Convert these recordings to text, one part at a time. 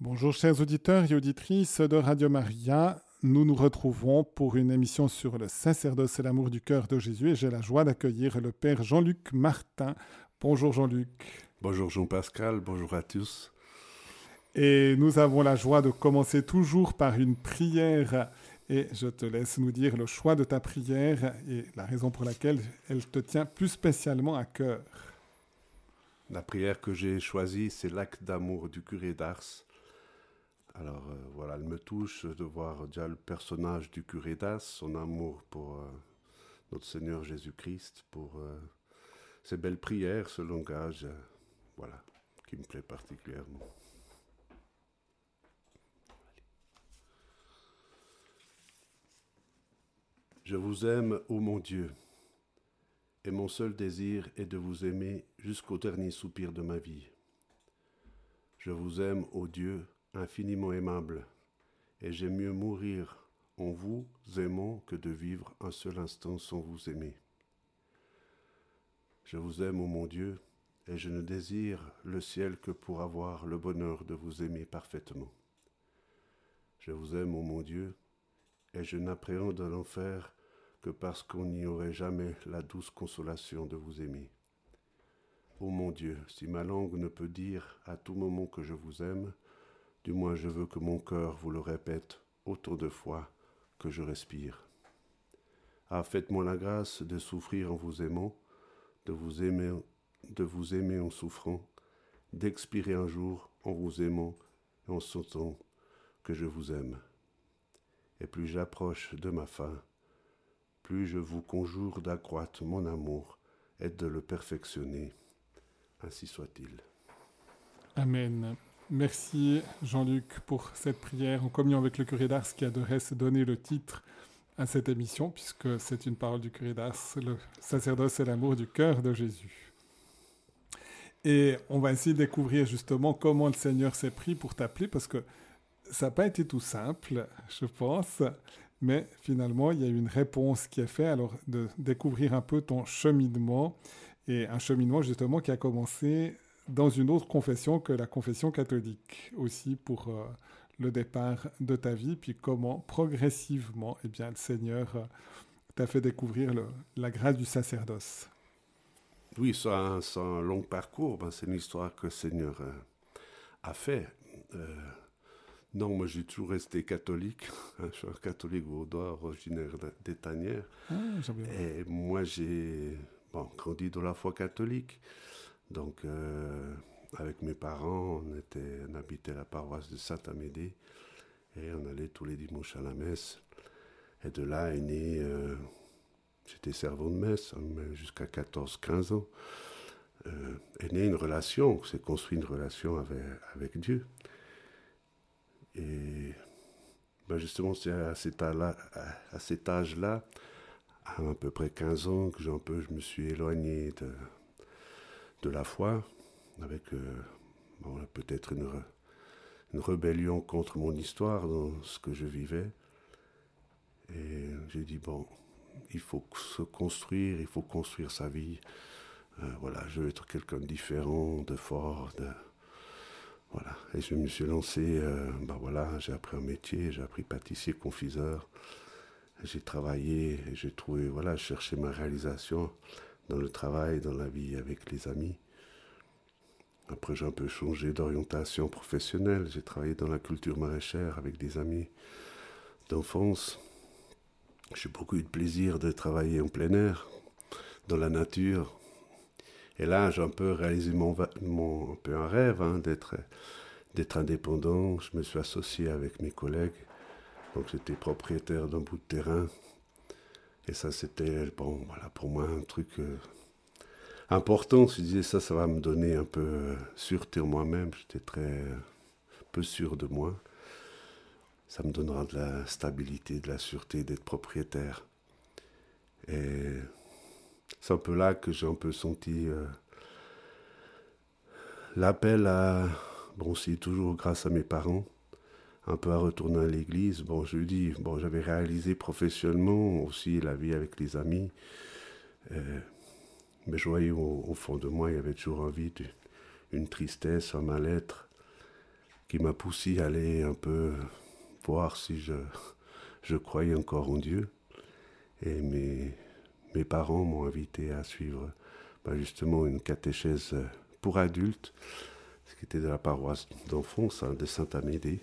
Bonjour chers auditeurs et auditrices de Radio Maria. Nous nous retrouvons pour une émission sur le sacerdoce et l'amour du cœur de Jésus et j'ai la joie d'accueillir le Père Jean-Luc Martin. Bonjour Jean-Luc. Bonjour Jean-Pascal, bonjour à tous. Et nous avons la joie de commencer toujours par une prière et je te laisse nous dire le choix de ta prière et la raison pour laquelle elle te tient plus spécialement à cœur. La prière que j'ai choisie, c'est l'acte d'amour du curé d'Ars alors euh, voilà, elle me touche de voir déjà le personnage du curé d'As, son amour pour euh, notre Seigneur Jésus-Christ, pour euh, ses belles prières, ce langage, voilà, qui me plaît particulièrement. Je vous aime, ô mon Dieu, et mon seul désir est de vous aimer jusqu'au dernier soupir de ma vie. Je vous aime, ô Dieu, infiniment aimable, et j'aime mieux mourir en vous aimant que de vivre un seul instant sans vous aimer. Je vous aime, ô mon Dieu, et je ne désire le ciel que pour avoir le bonheur de vous aimer parfaitement. Je vous aime, ô mon Dieu, et je n'appréhende l'enfer que parce qu'on n'y aurait jamais la douce consolation de vous aimer. Ô mon Dieu, si ma langue ne peut dire à tout moment que je vous aime, du moins je veux que mon cœur vous le répète autant de fois que je respire. Ah, faites-moi la grâce de souffrir en vous aimant, de vous aimer, de vous aimer en souffrant, d'expirer un jour en vous aimant et en sentant que je vous aime. Et plus j'approche de ma fin, plus je vous conjure d'accroître mon amour et de le perfectionner. Ainsi soit-il. Amen. Merci Jean-Luc pour cette prière en communion avec le curé d'Ars qui adorait se donner le titre à cette émission puisque c'est une parole du curé d'Ars, le sacerdoce et l'amour du cœur de Jésus. Et on va essayer de découvrir justement comment le Seigneur s'est pris pour t'appeler parce que ça n'a pas été tout simple, je pense, mais finalement il y a une réponse qui est faite, alors de découvrir un peu ton cheminement et un cheminement justement qui a commencé dans une autre confession que la confession catholique aussi pour euh, le départ de ta vie, puis comment progressivement eh bien, le Seigneur euh, t'a fait découvrir le, la grâce du sacerdoce. Oui, c'est un, un, long parcours, ben, c'est une histoire que le Seigneur euh, a fait. non, moi j'ai toujours resté catholique, je suis un catholique vaudois originaire d'Étanière. Ah, et moi j'ai bon, grandi dans la foi catholique. Donc, euh, avec mes parents, on, habitait la paroisse de Saint-Amédée et on allait tous les dimanches à la messe. Et de là est né, euh, j'étais servant de messe hein, jusqu'à 14-15 ans, euh, est une relation, s'est construit une relation avec, Dieu. Et ben justement, c'est à cet âge-là, à, peu près 15 ans, que je me suis éloigné de, de la foi, avec euh, peut-être une, rébellion contre mon histoire dans ce que je vivais. Et j'ai dit, bon, il faut se construire, il faut construire sa vie. Euh, voilà, je veux être quelqu'un de différent, de fort. Voilà. Et je me suis lancé, euh, ben j'ai appris un métier, j'ai appris pâtissier, confiseur. J'ai travaillé, j'ai trouvé, voilà, cherché ma réalisation dans le travail, dans la vie avec les amis. Après, j'ai un peu changé d'orientation professionnelle. J'ai travaillé dans la culture maraîchère avec des amis d'enfance. J'ai beaucoup eu de plaisir de travailler en plein air, dans la nature. Et là, j'ai un peu réalisé mon, un peu un rêve hein, d'être d'être indépendant. Je me suis associé avec mes collègues. Donc, j'étais propriétaire d'un bout de terrain. Et ça, c'était, bon, voilà, pour moi, un truc euh, important. Je disais, ça, ça va me donner un peu euh, sûreté en moi-même. J'étais très euh, peu sûr de moi. Ça me donnera de la stabilité, de la sûreté d'être propriétaire. Et c'est un peu là que j'ai un peu senti l'appel à, bon, c'est toujours grâce à mes parents, un peu à retourner à l'église. Bon, je dis, bon, j'avais réalisé professionnellement aussi la vie avec les amis. Euh, mais je voyais au, fond de moi, il y avait toujours envie d'une une tristesse, un mal-être. qui m'a poussé à aller un peu voir si je, je croyais encore en Dieu. Et mes, mes parents m'ont invité à suivre bah, justement une catéchèse pour adultes, ce qui était de la paroisse d'enfance de Saint-Amédée.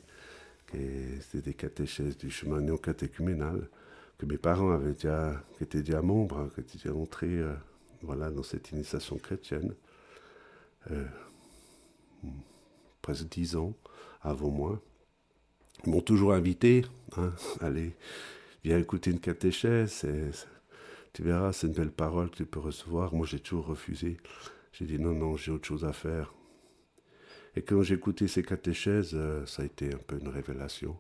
C'était des catéchèses du chemin néo-catéchuménal que mes parents avaient déjà, qui étaient déjà membres, hein, qui étaient déjà entrés euh, voilà, dans cette initiation chrétienne. Euh, presque dix ans avant moi. Ils m'ont toujours invité, hein, allez, viens écouter une catéchèse, tu verras, c'est une belle parole que tu peux recevoir. Moi, j'ai toujours refusé. J'ai dit non, non, j'ai autre chose à faire. Et quand écouté ces catéchèses, euh, ça a été un peu une révélation.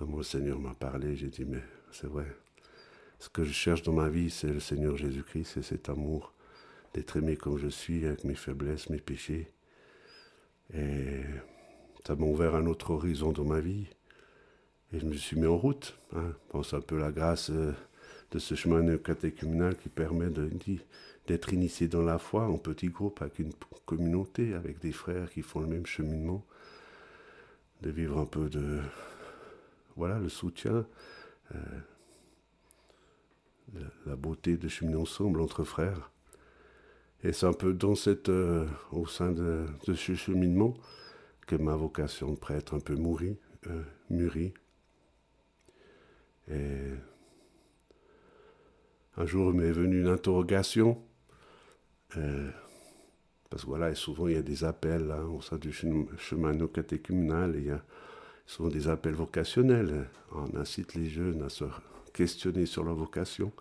Le Seigneur m'a parlé, j'ai dit, mais c'est vrai. Ce que je cherche dans ma vie, c'est le Seigneur Jésus-Christ, c'est cet amour d'être aimé comme je suis, avec mes faiblesses, mes péchés. Et ça m'a ouvert un autre horizon dans ma vie. Et je me suis mis en route. Hein. Pense un peu la grâce euh, de ce chemin catéchuménal qui permet d'être initié dans la foi en petit groupe, avec une communauté, avec des frères qui font le même cheminement, de vivre un peu de. Voilà, le soutien, euh, la beauté de cheminer ensemble entre frères. Et c'est un peu dans cette, euh, au sein de, ce cheminement que ma vocation de prêtre un peu mûrit. Euh, mûrit. Et un jour m'est venue une interrogation, euh, parce que voilà, et souvent il y a des appels hein, au sein du chemin no catéchuménal, il y a souvent des appels vocationnels. On incite les jeunes à se questionner sur leur vocation.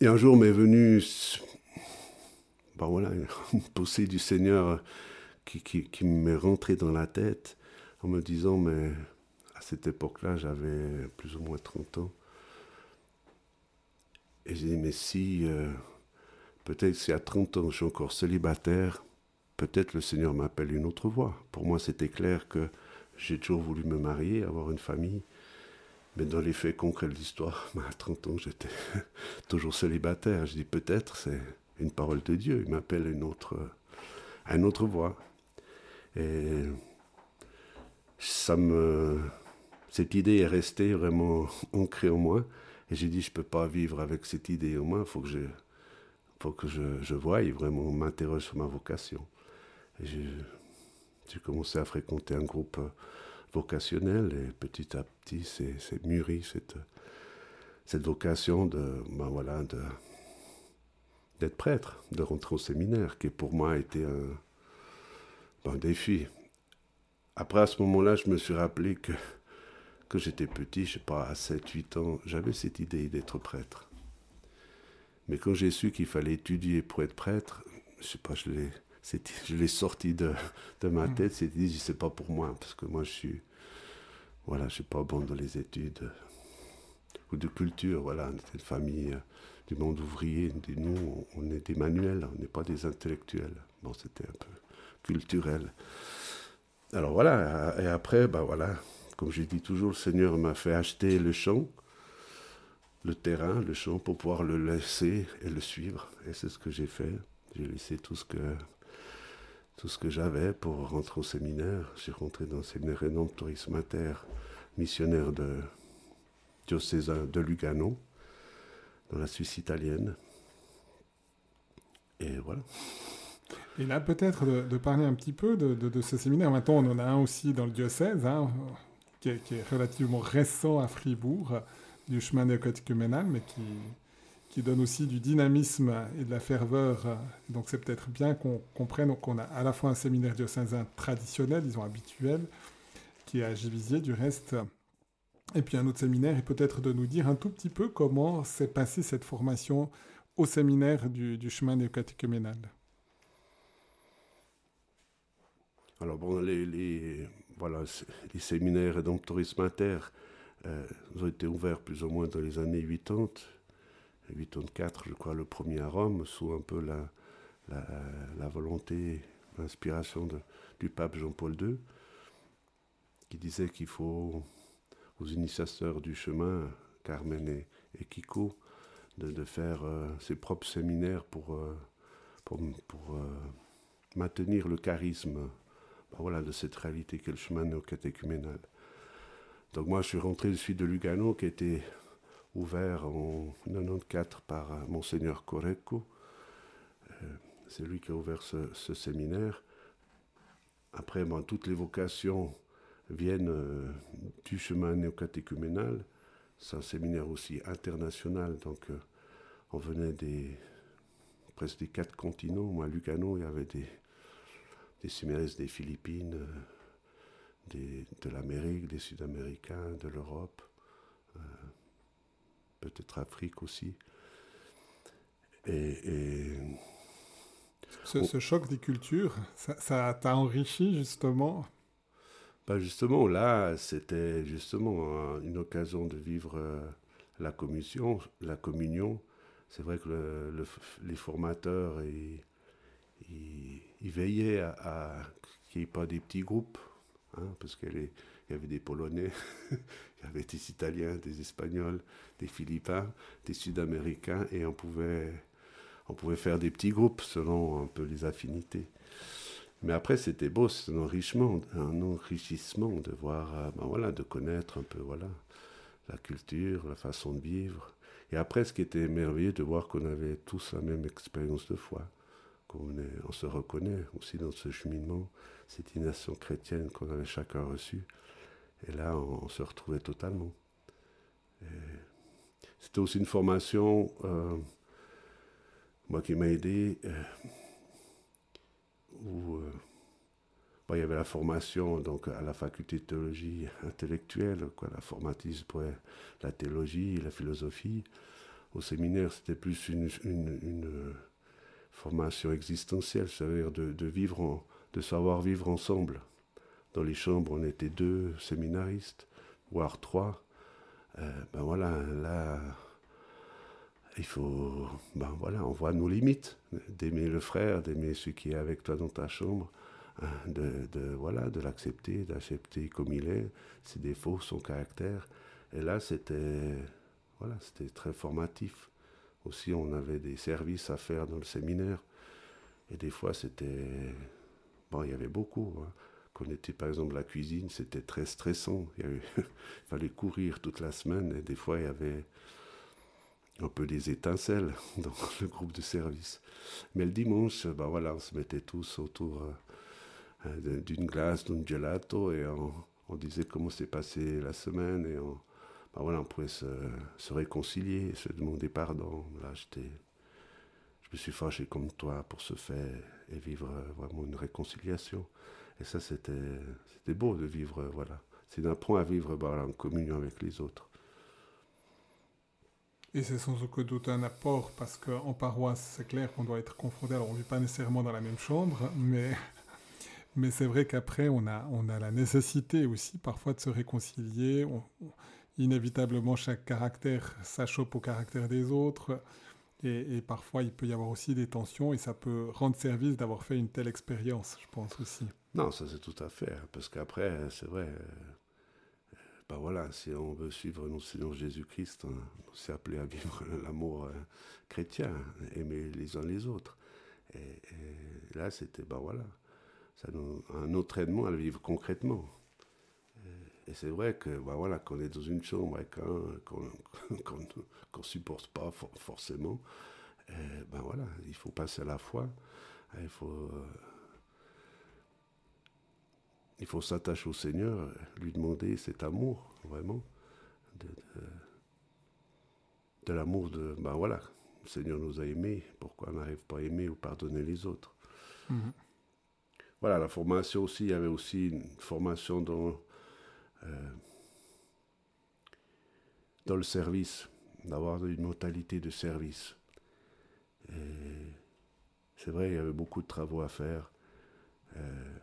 Et un jour m'est venu, ben voilà, une poussée du Seigneur qui, qui, qui m'est rentré dans la tête en me disant, mais à cette époque-là, j'avais plus ou moins 30 ans. Et j'ai dit, mais si, euh, peut-être si à 30 ans je suis encore célibataire, peut-être le Seigneur m'appelle une autre voie. Pour moi, c'était clair que j'ai toujours voulu me marier, avoir une famille. Mais dans les faits concrets de l'histoire, à 30 ans, j'étais toujours célibataire. Je dis peut-être, c'est une parole de Dieu. Il m'appelle une autre, à une autre voie. Et ça me, cette idée est restée vraiment ancrée en moi. Et j'ai dit, je ne peux pas vivre avec cette idée en moi. Il faut que je, faut que je, je voie et vraiment m'interroge sur ma vocation. J'ai commencé à fréquenter un groupe vocationnel et petit à petit, c'est mûri cette, cette vocation de, ben voilà, de, d'être prêtre, de rentrer au séminaire, qui pour moi a été un, un défi. Après, à ce moment-là, je me suis rappelé que quand j'étais petit, je sais pas, à 7-8 ans, j'avais cette idée d'être prêtre. Mais quand j'ai su qu'il fallait étudier pour être prêtre, je sais pas, je l'ai je l'ai sorti de, de, ma mm. tête, c'est dit, c'est pas pour moi, parce que moi je suis, voilà, je suis pas bon dans les études ou de culture, voilà, on était une famille euh, du monde ouvrier, nous, on est des manuels, on n'est pas des intellectuels. Bon, c'était un peu culturel. Alors voilà, et après, ben voilà, comme je dis toujours, le Seigneur m'a fait acheter le champ, le terrain, le champ, pour pouvoir le laisser et le suivre. Et c'est ce que j'ai fait. J'ai laissé tout ce que que j'avais pour rentrer au séminaire. J'ai rentré dans le séminaire rédemptorisme inter, missionnaire de diocésain de Lugano, dans la Suisse italienne. Et voilà. Et là, peut-être de, parler un petit peu de, ce séminaire. Maintenant, on en a un aussi dans le diocèse, hein, qui, est, relativement récent à Fribourg, du chemin néocatéchuménal, mais qui, donne aussi du dynamisme et de la ferveur. Donc c'est peut-être bien qu'on comprenne qu'on a à la fois un séminaire diocésain traditionnel, disons habituel, qui est à Givisier du reste, et puis un autre séminaire, et peut-être de nous dire un tout petit peu comment s'est passée cette formation au séminaire du, chemin néocatéchuménal. Alors bon, les, voilà, les séminaires et donc tourisme inter euh, ont été ouverts plus ou moins dans les années 80 4, je crois, le premier à Rome, sous un peu la, volonté, l'inspiration du pape Jean-Paul II, qui disait qu'il faut aux initiateurs du chemin, Carmen et, Kiko, de, faire euh, ses propres séminaires pour, euh, pour, maintenir le charisme voilà, de cette réalité qu'est le chemin néo-catéchuménal. Donc moi, je suis rentré, je suis de Lugano, qui était ouvert en 94 par euh, Monseigneur Correco. Euh, c'est lui qui a ouvert ce, séminaire. Après, ben, toutes les vocations viennent euh, du chemin néocatéchuménal. C'est un séminaire aussi international, donc on venait des, presque des quatre continents. Moi, à Lugano, il y avait des, des séminaristes des Philippines, de l'Amérique, des Sud-Américains, de l'Europe peut-être Afrique aussi. Et, ce, choc des cultures, ça t'a enrichi justement? Bah Justement, là, c'était justement une occasion de vivre euh, la communion. La communion. C'est vrai que les formateurs, ils, ils, veillaient à, qu'il n'y ait pas des petits groupes, hein, parce qu'il y avait des Polonais, il y avait des Italiens, des Espagnols, des Philippins, des Sud-Américains, et on pouvait, on pouvait faire des petits groupes selon un peu les affinités. Mais après, c'était beau, c'est un enrichissement, un enrichissement de voir, euh, ben voilà, de connaître un peu, voilà, la culture, la façon de vivre. Et après, ce qui était merveilleux, de voir qu'on avait tous la même expérience de foi, on se reconnaît aussi dans ce cheminement, cette initiation chrétienne qu'on avait chacun reçue. Et là, on, se retrouvait totalement. C'était aussi une formation, euh, moi qui m'a aidé, euh, où euh, il y avait la formation donc, à la faculté de théologie intellectuelle, quoi, la formatisme pour la théologie, la philosophie. Au séminaire, c'était plus une, formation existentielle, c'est-à-dire de, vivre de savoir vivre ensemble. Dans les chambres, on était deux séminaristes, voire trois. Euh, ben voilà, là, il faut, ben voilà, on voit nos limites, d'aimer le frère, d'aimer celui qui est avec toi dans ta chambre, hein, de, de, voilà, de l'accepter, d'accepter comme il est, ses défauts, son caractère. Et là, c'était, voilà, c'était très formatif. Aussi, on avait des services à faire dans le séminaire. Et des fois, c'était, bon, il y avait beaucoup. Hein on était par exemple la cuisine, c'était très stressant. Il, fallait courir toute la semaine et des fois il y avait un peu des étincelles dans le groupe de service. Mais le dimanche, ben voilà, on se mettait tous autour euh, d'une glace, d'un gelato et on, disait comment s'est passée la semaine et on, ben voilà, on pouvait se, réconcilier, se demander pardon. Là, je me suis fâché comme toi pour ce fait et vivre vraiment une réconciliation. Et ça, c'était beau de vivre, voilà. C'est un point à vivre bah, en communion avec les autres. Et c'est sans aucun doute un apport, parce qu'en paroisse, c'est clair qu'on doit être confronté, alors on ne vit pas nécessairement dans la même chambre, mais, mais c'est vrai qu'après, on a, on a la nécessité aussi parfois de se réconcilier. Inévitablement, chaque caractère s'achoppe au caractère des autres. Et, parfois, il peut y avoir aussi des tensions et ça peut rendre service d'avoir fait une telle expérience, je pense aussi. Non, ça c'est tout à fait. Hein, parce qu'après, c'est vrai, ben voilà, si on veut suivre notre Seigneur Jésus-Christ, hein, on s'est appelé à vivre l'amour euh, chrétien, aimer les uns les autres. Et, là, c'était, ben voilà, ça nous, un entraînement à le vivre concrètement. Et c'est vrai que bah voilà, qu'on est dans une chambre avec un qu'on ne supporte pas forcément, ben voilà, il faut passer à la foi, il faut, il faut s'attacher au Seigneur, lui demander cet amour, vraiment, de, de, l'amour de, ben voilà, le Seigneur nous a aimés, pourquoi on n'arrive pas à aimer ou pardonner les autres? Mhm. Voilà, la formation aussi, il y avait aussi une formation dans euh, dans le service, d'avoir une mentalité de service. C'est vrai, il y avait beaucoup de travaux à faire. Euh,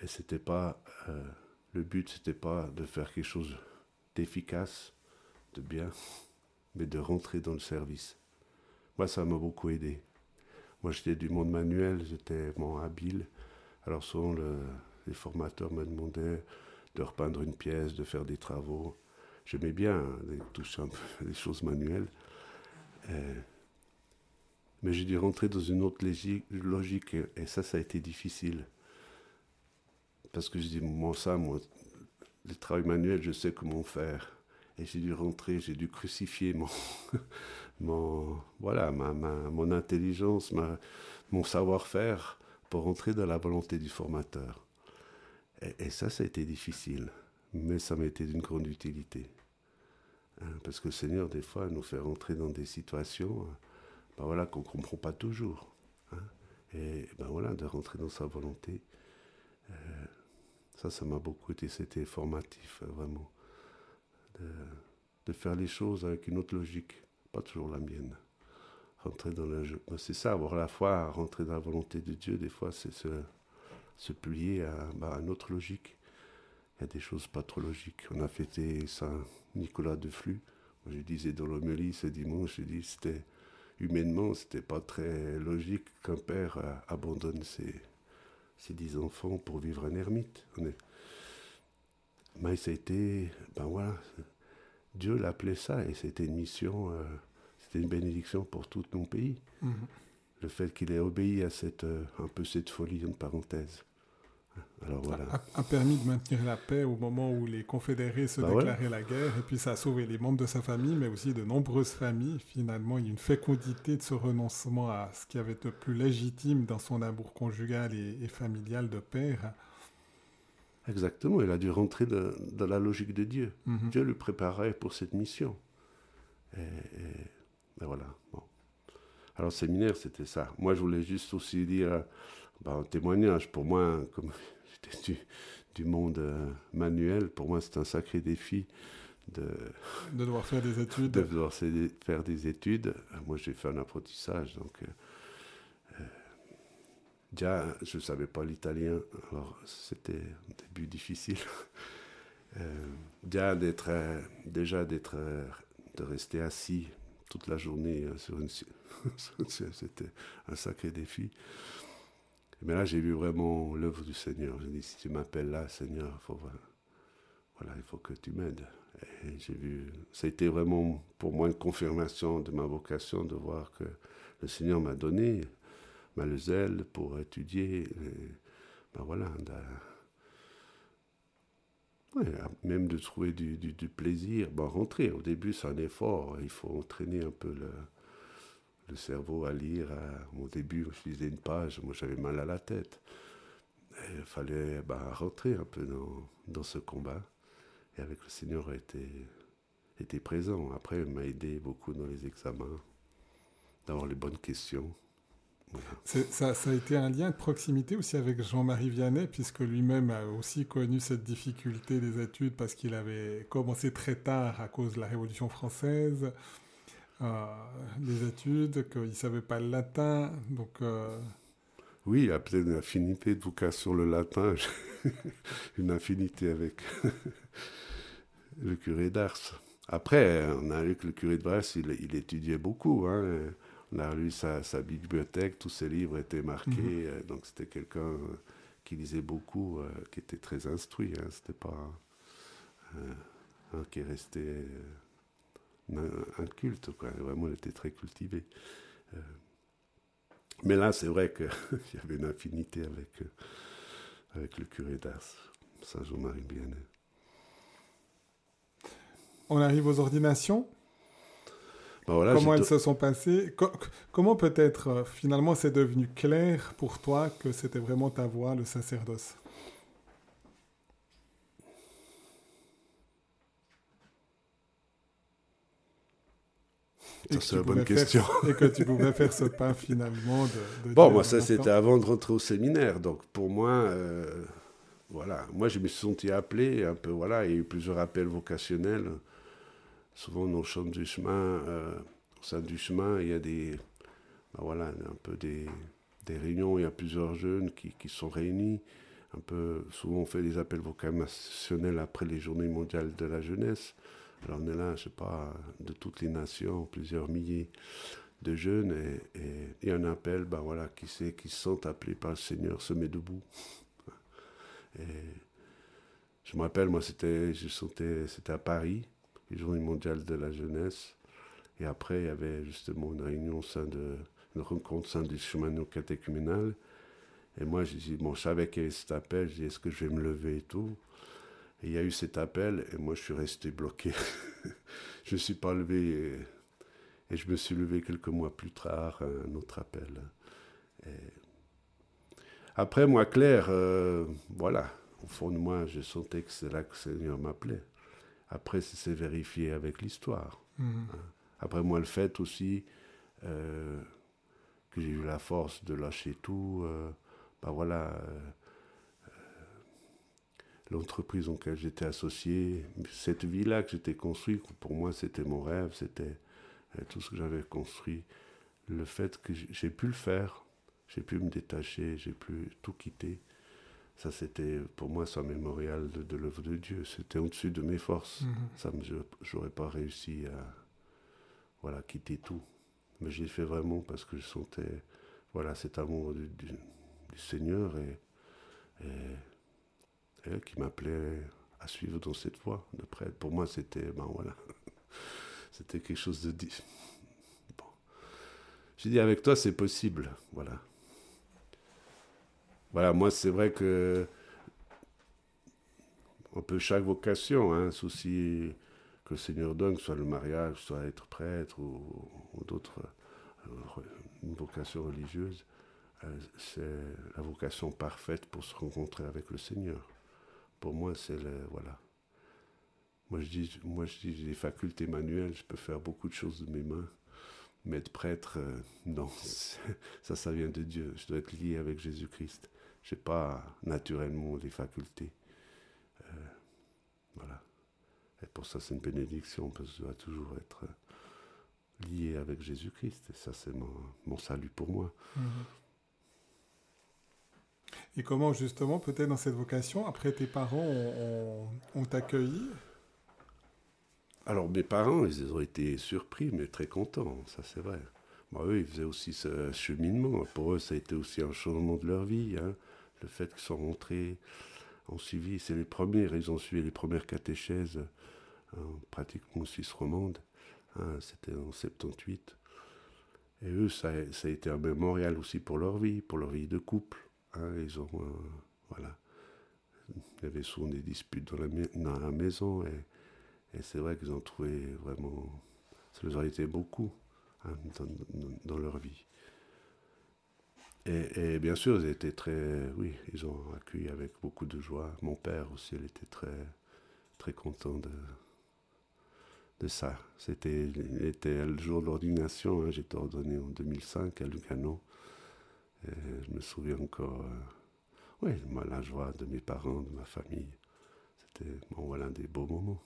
et c'était pas. Euh, le but, c'était pas de faire quelque chose d'efficace, de bien, mais de rentrer dans le service. Moi, ça m'a beaucoup aidé. Moi, j'étais du monde manuel, j'étais bon, habile. Alors, souvent, le, les formateurs me demandaient de repeindre une pièce, de faire des travaux. J'aimais bien hein, toucher un peu les choses manuelles. Mais j'ai dû rentrer dans une autre logique, et ça, ça a été difficile. Parce que je dis, moi, ça, moi, le travail manuel, je sais comment faire. Et j'ai dû rentrer, j'ai dû crucifier mon, intelligence, mon savoir-faire pour rentrer dans la volonté du formateur. Et, ça, ça a été difficile, mais ça m'a été d'une grande utilité. Hein, parce que le Seigneur, des fois, nous fait rentrer dans des situations ben voilà, qu'on ne comprend pas toujours. Hein. et ben voilà, de rentrer dans sa volonté, euh, ça, ça m'a beaucoup été, c'était formatif, vraiment. De, faire les choses avec une autre logique, pas toujours la mienne. Rentrer dans le jeu. Ben, c'est ça, avoir la foi, rentrer dans la volonté de Dieu, des fois, c'est se se plier à, bah, une autre logique. Il y a des choses pas trop logiques. On a fêté Saint-Nicolas de Flux. Je disais dans l'homélie ce dimanche, je dis c'était humainement, c'était pas très logique qu'un père euh, abandonne ses, ses, dix enfants pour vivre un ermite. Mais ça a été, ben voilà, Dieu l'appelait ça et c'était une mission, euh, c'était une bénédiction pour tout mon pays. Mhm le fait qu'il ait obéi à cette, euh, un peu cette folie, une parenthèse. Alors voilà. A, permis de maintenir la paix au moment où les confédérés se bah déclaraient la guerre, et puis ça a sauvé les membres de sa famille, mais aussi de nombreuses familles. Finalement, il y a une fécondité de ce renoncement à ce qui avait de plus légitime dans son amour conjugal et, familial de père. Exactement, il a dû rentrer dans la logique de Dieu. Mhm. Dieu le préparait pour cette mission. Et, et voilà. Bon. Alors, séminaire, c'était ça. Moi, je voulais juste aussi dire bah, un témoignage. Pour moi, comme j'étais du, monde euh, manuel, pour moi, c'est un sacré défi de, de devoir faire des études. De devoir faire des études. Moi, j'ai fait un apprentissage. Donc, euh, euh, déjà, je ne savais pas l'italien. Alors, c'était un début difficile. déjà, d'être, déjà d'être, de rester assis toute la journée sur une C'était un sacré défi. Mais là, j'ai vu vraiment l'œuvre du Seigneur. J'ai dit, si tu m'appelles là, Seigneur, faut, voilà, il faut que tu m'aides. Et j'ai vu, ça a été vraiment pour moi une confirmation de ma vocation de voir que le Seigneur m'a donné ma le zèle pour étudier. ben voilà, même de trouver du, du, plaisir. Ben, rentrer, au début, c'est un effort. Il faut entraîner un peu le, le cerveau à lire. au début, je lisais une page, moi j'avais mal à la tête. il fallait bah, rentrer un peu dans, dans, ce combat. Et avec le Seigneur était, était présent. Après, il m'a aidé beaucoup dans les examens, d'avoir les bonnes questions. Ça, ça, a été un lien de proximité aussi avec Jean-Marie Vianney, puisque lui-même a aussi connu cette difficulté des études parce qu'il avait commencé très tard à cause de la Révolution française les études, qu'il ne savait pas le latin. Donc, euh, Oui, il y a peut-être une affinité de vocation le latin, une affinité avec le curé d'Ars. Après, on a lu que le curé d'Ars, il, il étudiait beaucoup. Hein. On a lu sa, sa, bibliothèque, tous ses livres étaient marqués. Mhm. Euh, donc c'était quelqu'un qui lisait beaucoup, euh, qui était très instruit. Hein. C'était pas un qui est un, culte, quoi. Vraiment, elle était très cultivée. Euh, mais là, c'est vrai qu'il y avait une affinité avec, euh, avec le curé d'Ars, Saint Jean-Marie Vianney. On arrive aux ordinations. Ben comment elles se sont passées? Comment peut-être euh, finalement c'est devenu clair pour toi que c'était vraiment ta voix, le sacerdoce? C'est la bonne question. et que tu pouvais faire ce pas finalement de, Bon, moi, ça, c'était avant de rentrer au séminaire. Donc, pour moi, euh, voilà. Moi, je me suis senti appelé un peu, voilà. Il y a eu plusieurs appels vocationnels. Souvent, dans le champ du chemin, euh, au sein du chemin, il y a des. Ben voilà, un peu des, des, réunions. Il y a plusieurs jeunes qui, qui sont réunis. Un peu, souvent, on fait des appels vocationnels après les journées mondiales de la jeunesse. Alors on est là, je sais pas, de toutes les nations, plusieurs milliers de jeunes, et, il y a un appel, ben voilà, qui sait, qui sont appelés par le Seigneur, se met debout. Et je me rappelle, moi, c'était, je sentais, c'était à Paris, les Journées mondiales de la jeunesse, et après, il y avait justement une réunion au sein de une rencontre sein du chemin catéchuménal. Et moi, j'ai dit, bon, je savais qu'il y avait cet appel, j'ai dit, est-ce que je vais me lever et tout? Et il y a eu cet appel, et moi, je suis resté bloqué. je ne suis pas levé, et, je me suis levé quelques mois plus tard, un autre appel. Après, moi, Claire, euh, voilà, au fond de moi, je sentais que c'est là que le Seigneur m'appelait. Après, c'est vérifié avec l'histoire. Mhm. Hein. Après, moi, le fait aussi euh, que j'ai eu la force de lâcher tout, euh, ben voilà, euh, l'entreprise en laquelle j'étais associé, cette vie-là que j'étais construit, pour moi, c'était mon rêve, c'était tout ce que j'avais construit. Le fait que j'ai pu le faire, j'ai pu me détacher, j'ai pu tout quitter. Ça, c'était pour moi, c'est un mémorial de, l'œuvre de Dieu. C'était au-dessus de mes forces. Mhm. Ça, je n'aurais pas réussi à voilà, quitter tout. Mais j'ai fait vraiment parce que je sentais voilà, cet amour du, Seigneur et, et, qui m'appelait à suivre dans cette voie de prêtre. Pour moi, c'était ben voilà, c'était quelque chose de dit. Bon. J'ai dit avec toi, c'est possible. Voilà. Voilà, moi, c'est vrai que on peut chaque vocation, hein, souci que le Seigneur donne, soit le mariage, soit être prêtre ou, d'autres, euh, une vocation religieuse, euh, c'est la vocation parfaite pour se rencontrer avec le Seigneur. Pour moi, c'est le, voilà. Moi je dis, moi je dis, j'ai des facultés manuelles, je peux faire beaucoup de choses de mes mains, mais être prêtre, euh, non, ça, ça vient de Dieu. Je dois être lié avec Jésus-Christ. Je n'ai pas naturellement des facultés. Euh, voilà. Et pour ça, c'est une bénédiction, parce que je dois toujours être lié avec Jésus-Christ. Et ça, c'est mon, salut pour moi. Mhm. Et comment, justement, peut-être dans cette vocation, après tes parents ont, accueilli Alors, mes parents, ils ont été surpris, mais très contents, ça c'est vrai. Moi, eux, ils faisaient aussi ce cheminement. Pour eux, ça a été aussi un changement de leur vie. Hein le fait qu'ils sont rentrés, ont suivi, c'est les premières, ils ont suivi les premières catéchèses euh, pratiquement Suisse romande, hein, c'était en 78. Et eux, ça, a été un mémorial aussi pour leur vie, pour leur vie de couple. Hein, ils ont, euh, voilà, il y avait souvent des disputes dans la, maison, et, c'est vrai qu'ils ont trouvé vraiment, ça leur a été beaucoup hein, dans leur vie. Et, bien sûr, ils étaient très, oui, ils ont accueilli avec beaucoup de joie. Mon père aussi, il était très, très content de, de ça. C'était, était le jour de l'ordination. Hein, J'étais ordonné en 2005 à Lugano. Et je me souviens encore, euh, oui, moi, la joie de mes parents, de ma famille. C'était, bon, voilà, des beaux moments.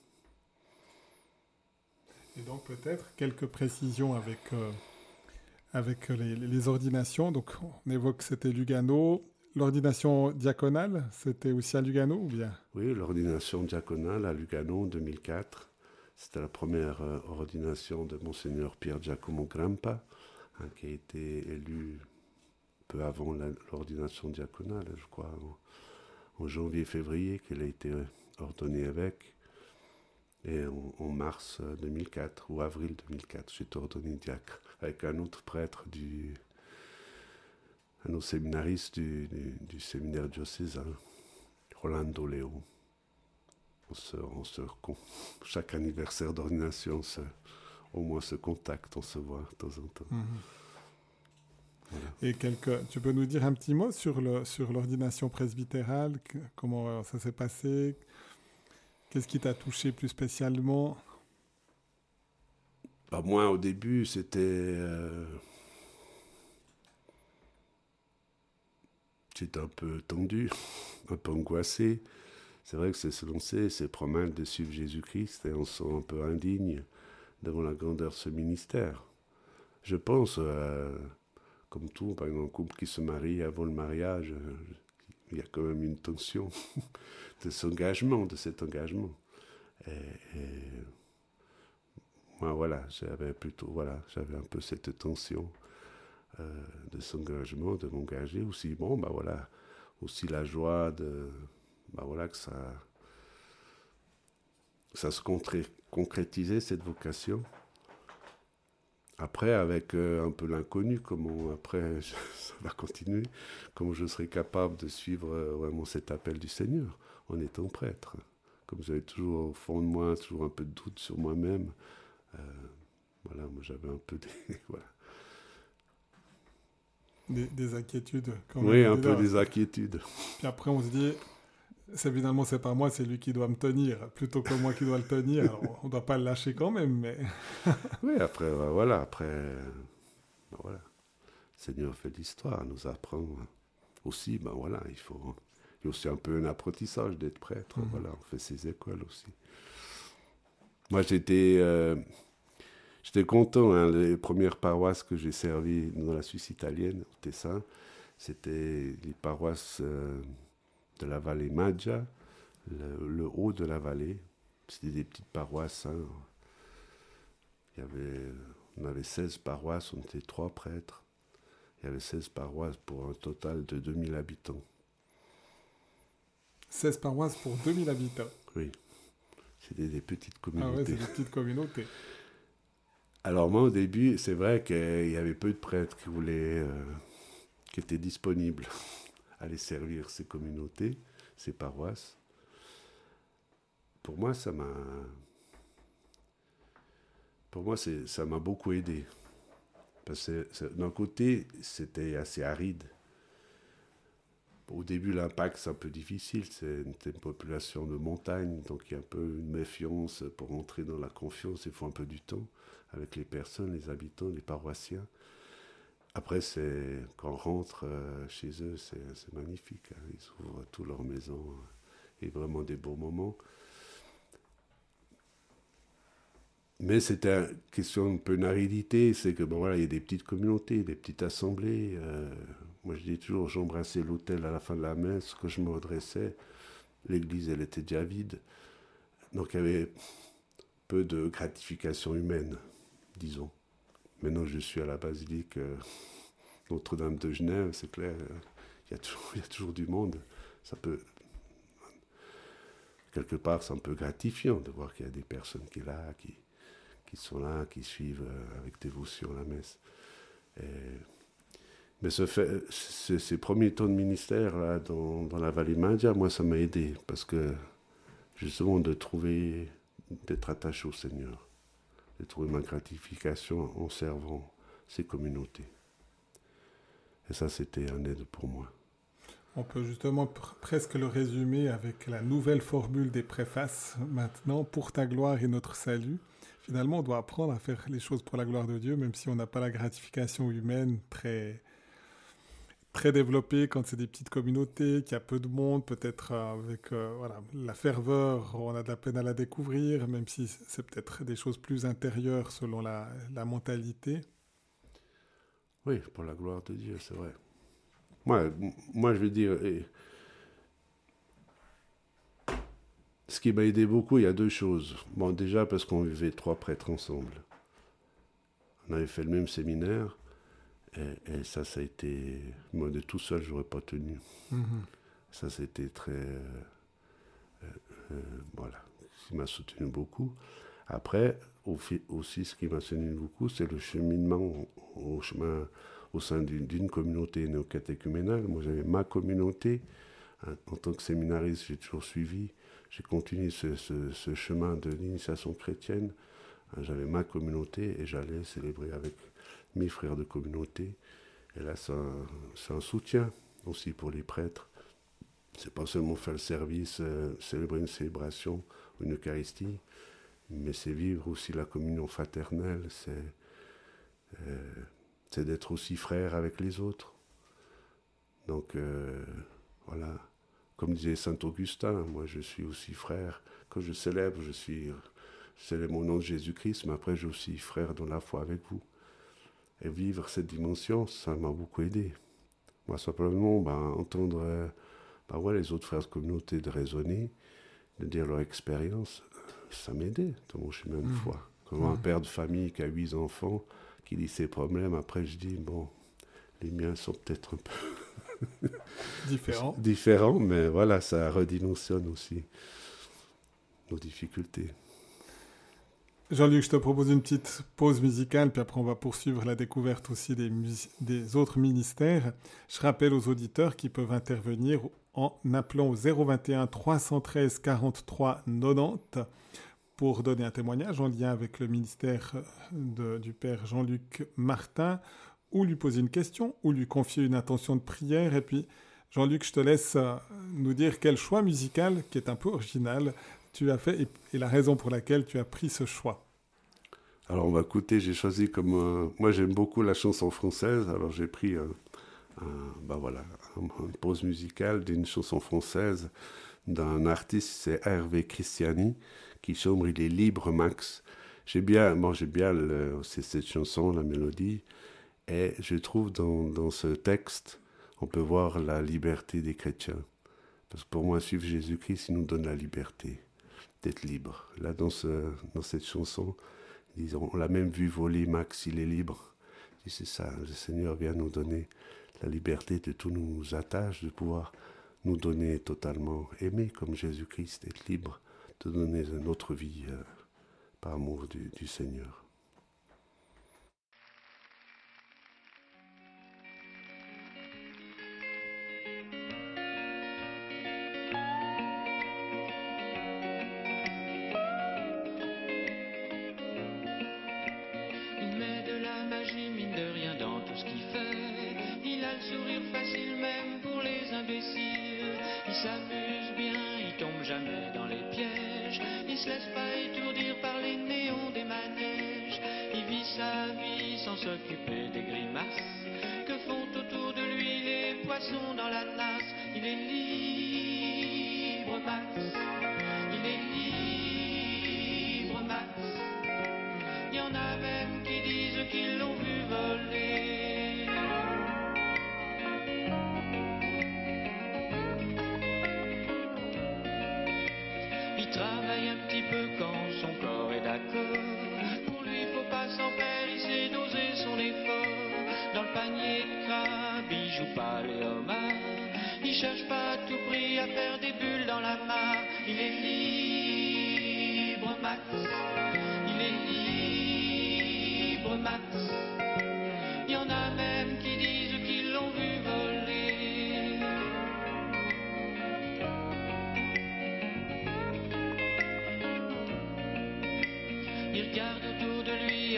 Et donc peut-être quelques précisions avec euh, avec les, ordinations. Donc, on évoque que c'était Lugano. L'ordination diaconale, c'était aussi à Lugano ou bien? Oui, l'ordination diaconale à Lugano en 2004. C'était la première euh, ordination de Monseigneur Pierre Giacomo Grampa, hein, qui a été élu peu avant l'ordination diaconale, je crois, en, janvier-février, qu'il a été ordonné avec. Et en, mars 2004 euh, ou avril 2004, j'ai été ordonné diacre avec un autre prêtre du, un autre séminariste du, séminaire diocésain, Rolando Léo. On se, on chaque anniversaire d'ordination, au moins se contacte, on se voit de temps en temps. Et quelques, tu peux nous dire un petit mot sur l'ordination sur presbytérale Comment ça s'est passé? Qu'est-ce qui t'a touché plus spécialement? Bah, Moi, au début, c'était. Euh, j'étais un peu tendu, un peu angoissé. C'est vrai que c'est se lancer, c'est promettre de suivre Jésus-Christ et on se sent un peu indigne devant la grandeur de ce ministère. Je pense, euh, comme tout, par exemple, un couple qui se marie avant le mariage, il y a quand même une tension de cet engagement, de cet engagement. Et, moi, voilà, j'avais plutôt, voilà, j'avais un peu cette tension euh, de cet engagement, de m'engager aussi. Bon, bah voilà, aussi la joie de, bah voilà, que ça, ça se concrétisait cette vocation. Après, avec euh, un peu l'inconnu, comment après ça va continuer, comment je serai capable de suivre euh, vraiment cet appel du Seigneur en étant prêtre. Comme j'avais toujours au fond de moi, toujours un peu de doute sur moi-même. Euh, voilà, moi j'avais un peu des, voilà. des, inquiétudes. Quand oui, un peu des inquiétudes. Puis après, on se dit, finalement c'est pas moi, c'est lui qui doit me tenir, plutôt que moi qui dois le tenir. Alors, on doit pas le lâcher quand même, mais. oui, après euh, voilà, après ben voilà, le Seigneur fait l'histoire, nous apprend aussi, ben voilà, il faut, il y a aussi un peu un apprentissage d'être prêtre. Mhm. Voilà, on fait ses écoles aussi. Moi, j'étais, euh, j'étais content. Hein, les premières paroisses que j'ai servies dans la Suisse italienne, au Tessin, c'était les paroisses. Euh, de la vallée Maggia, le, haut de la vallée. C'était des petites paroisses. Hein. Il y avait, on avait 16 paroisses, on était trois prêtres. Il y avait 16 paroisses pour un total de 2000 habitants. 16 paroisses pour 2000 habitants Oui. C'était des petites communautés. Ah ouais, c'est des petites communautés. Alors moi, au début, c'est vrai qu'il y avait peu de prêtres qui voulaient, euh, qui étaient disponibles aller servir ces communautés, ces paroisses. Pour moi, ça m'a. Pour moi, ça m'a beaucoup aidé. Parce que d'un côté, c'était assez aride. Au début, l'impact, c'est un peu difficile. C'est une, population de montagne, donc il y a un peu une méfiance. Pour entrer dans la confiance, il faut un peu du temps avec les personnes, les habitants, les paroissiens. Après, c'est quand on rentre euh, chez eux, c'est magnifique. Hein. Ils ouvrent toute leur maison euh, et vraiment des beaux moments. Mais c'était une question un peu d'aridité, c'est que bon voilà, il y a des petites communautés, des petites assemblées. Euh, moi, je dis toujours, j'embrassais l'hôtel à la fin de la messe, quand je me redressais, l'église, elle était déjà vide. Donc, il y avait peu de gratification humaine, disons. Maintenant, je suis à la basilique euh, Notre-Dame de Genève, c'est clair, il y, a toujours, du monde. Ça peut. Quelque part, c'est un peu gratifiant de voir qu'il y a des personnes qui, là, qui, sont là, qui suivent euh, avec dévotion la messe. mais ces premiers temps de ministère là, dans, la vallée Madia, moi, ça m'a aidé parce que justement de trouver, d'être attaché au Seigneur de trouver ma gratification en servant ces communautés. Et ça, c'était un aide pour moi. On peut justement presque le résumer avec la nouvelle formule des préfaces maintenant, pour ta gloire et notre salut. Finalement, on doit apprendre à faire les choses pour la gloire de Dieu, même si on n'a pas la gratification humaine très, très développé quand c'est des petites communautés, qu'il y a peu de monde, peut-être euh, avec euh, voilà, la ferveur, on a de la peine à la découvrir, même si c'est peut-être des choses plus intérieures selon la, mentalité. Oui, pour la gloire de Dieu, c'est vrai. Moi, moi, je veux dire, ce qui m'a aidé beaucoup, il y a deux choses. Bon, déjà parce qu'on vivait trois prêtres ensemble. On avait fait le même séminaire. Et, ça, ça a été. Moi, de tout seul, j'aurais pas tenu. Mhm. Ça, c'était très. Euh, euh, euh, voilà. Ce qui m'a soutenu beaucoup. Après, aussi, ce qui m'a soutenu beaucoup, c'est le cheminement au, chemin, au sein d'une communauté néo-catéchuménale. Moi, j'avais ma communauté. En tant que séminariste, j'ai toujours suivi. J'ai continué ce, ce, chemin de l'initiation chrétienne. J'avais ma communauté et j'allais célébrer avec mes frères de communauté. Et là, c'est un, soutien aussi pour les prêtres. C'est pas seulement faire le service, euh, célébrer une célébration, une Eucharistie, mais c'est vivre aussi la communion fraternelle, c'est euh, d'être aussi frère avec les autres. Donc euh, voilà, comme disait saint Augustin, moi je suis aussi frère. Quand je célèbre, je suis je célèbre mon nom de Jésus-Christ, mais après je suis aussi frère dans la foi avec vous. Et vivre cette dimension, ça m'a beaucoup aidé. Moi, simplement, ben, entendre ben, les autres frères de communauté de raisonner, de dire leur expérience, ça m'aidait dans mon chemin de mmh. foi. Comme un père de famille qui a huit enfants, qui dit ses problèmes, après je dis, bon, les miens sont peut-être un peu différents. différents, mais voilà, ça redimensionne aussi nos difficultés. Jean-Luc, je te propose une petite pause musicale, puis après on va poursuivre la découverte aussi des, autres ministères. Je rappelle aux auditeurs qui peuvent intervenir en appelant au 021 313 43 90 pour donner un témoignage en lien avec le ministère de, du Père Jean-Luc Martin, ou lui poser une question, ou lui confier une intention de prière. Et puis, Jean-Luc, je te laisse euh, nous dire quel choix musical, qui est un peu original, tu as fait et, la raison pour laquelle tu as pris ce choix. Alors on va écouter, j'ai choisi comme... Euh, moi j'aime beaucoup la chanson française, alors j'ai pris un, bah voilà, une pause musicale d'une chanson française d'un artiste, c'est Hervé Christiani, qui chante Il est libre Max. J'ai bien, bon, j'ai bien cette chanson, la mélodie, et je trouve dans, dans ce texte, on peut voir la liberté des chrétiens. Parce que pour moi, suivre Jésus-Christ, il nous donne la liberté d'être libre. Là, dans, ce, dans cette chanson, disons, on l'a même vu voler Max, il est libre. C'est ça, le Seigneur vient nous donner la liberté de tous nos attaches, de pouvoir nous donner totalement aimer comme Jésus-Christ, être libre, de donner notre vie euh, par amour du Seigneur. sourire facile même pour les imbéciles. Ils s'amusent bien, ils tombent jamais dans les pièges. Ils se laissent pas étourdir par les néons des manèges. Il vit sa vie sans s'occuper des grimaces que font autour de lui les poissons dans la nasse. Il est libre, Max. Il est libre, Max. Il y en a même qui disent qu'ils l'ont vu voler.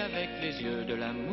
avec les yeux de l'amour.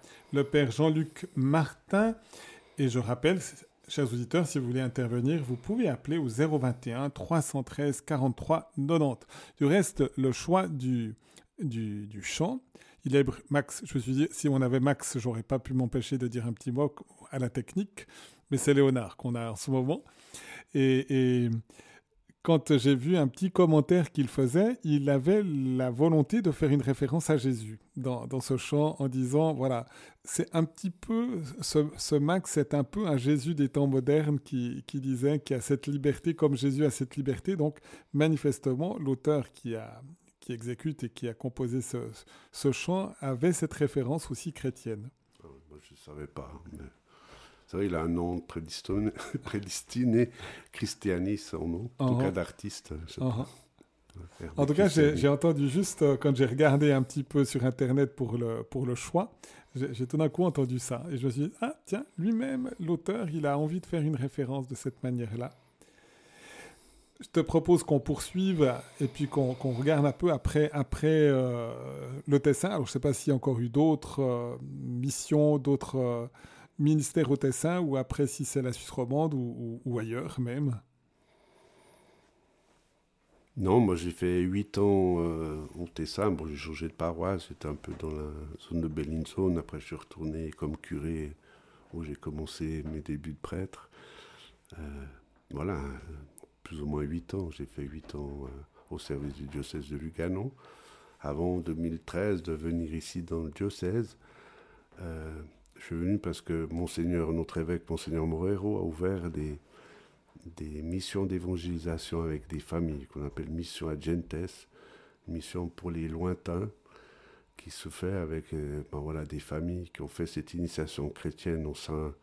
le Père Jean-Luc Martin. Et je rappelle, chers auditeurs, si vous voulez intervenir, vous pouvez appeler au 021 313 43 90. Du reste, le choix du du, chant. Il est Max, je me suis dit, si on avait Max, j'aurais pas pu m'empêcher de dire un petit mot à la technique, mais c'est Léonard qu'on a en ce moment. Et quand j'ai vu un petit commentaire qu'il faisait, il avait la volonté de faire une référence à Jésus dans, ce chant en disant, voilà, c'est un petit peu, ce, Max c'est un peu un Jésus des temps modernes qui, disait qu'il a cette liberté comme Jésus a cette liberté. Donc manifestement, l'auteur qui, qui exécute et qui a composé ce, ce chant avait cette référence aussi chrétienne. Ah je ne savais pas. C'est vrai, il a un nom prédestiné, prédestiné Christianis, son nom, en tout uh -huh. cas d'artiste. Uh -huh. En tout cas, j'ai entendu juste euh, quand j'ai regardé un petit peu sur Internet pour le, pour le choix, j'ai tout d'un coup entendu ça. Et je me suis dit, ah tiens, lui-même, l'auteur, il a envie de faire une référence de cette manière-là. Je te propose qu'on poursuive et puis qu'on qu regarde un peu après, après euh, le Tessin. Alors, je ne sais pas s'il y a encore eu d'autres euh, missions, d'autres... Euh, ministère au Tessin ou après si c'est la Suisse romande ou, ailleurs même? Non, moi j'ai fait 8 ans euh, au Tessin. Bon, j'ai changé de paroisse, j'étais un peu dans la zone de Bellinzone. Après, je suis retourné comme curé où j'ai commencé mes débuts de prêtre. Euh, voilà, plus ou moins 8 ans. J'ai fait 8 ans euh, au service du diocèse de Lugano. Avant 2013 de venir ici dans le diocèse. Euh, je suis venu parce que Monseigneur, notre évêque, Monseigneur Morero, a ouvert des, missions d'évangélisation avec des familles qu'on appelle mission à mission pour les lointains, qui se fait avec euh, ben voilà, des familles qui ont fait cette initiation chrétienne au sein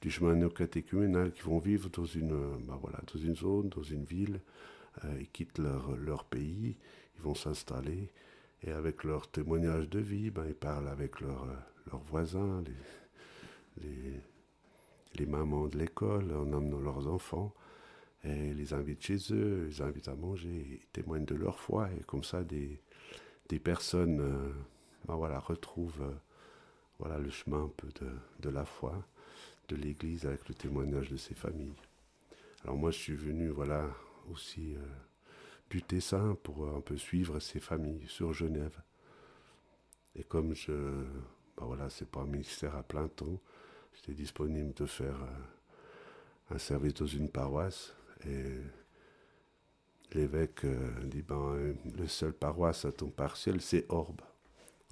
du chemin néocatéchuménal, qui vont vivre dans une, ben dans une zone, dans une ville, euh, ils quittent leur, leur pays, ils vont s'installer, et avec leur témoignage de vie, ben, ils parlent avec leurs leurs voisins, les, les, mamans de l'école, en amenant leurs enfants, et les invitent chez eux, les invitent à manger, ils témoignent de leur foi, et comme ça, des, des personnes euh, ben voilà, retrouvent euh, voilà, le chemin un peu de, de la foi, de l'Église, avec le témoignage de ces familles. Alors moi, je suis venu voilà, aussi euh, du Tessin pour un peu suivre ces familles sur Genève. Et comme je ben voilà, c'est pas un ministère à plein temps. J'étais disponible de faire euh, un service dans une paroisse et l'évêque euh, dit ben le seul paroisse à temps partiel c'est Orbe.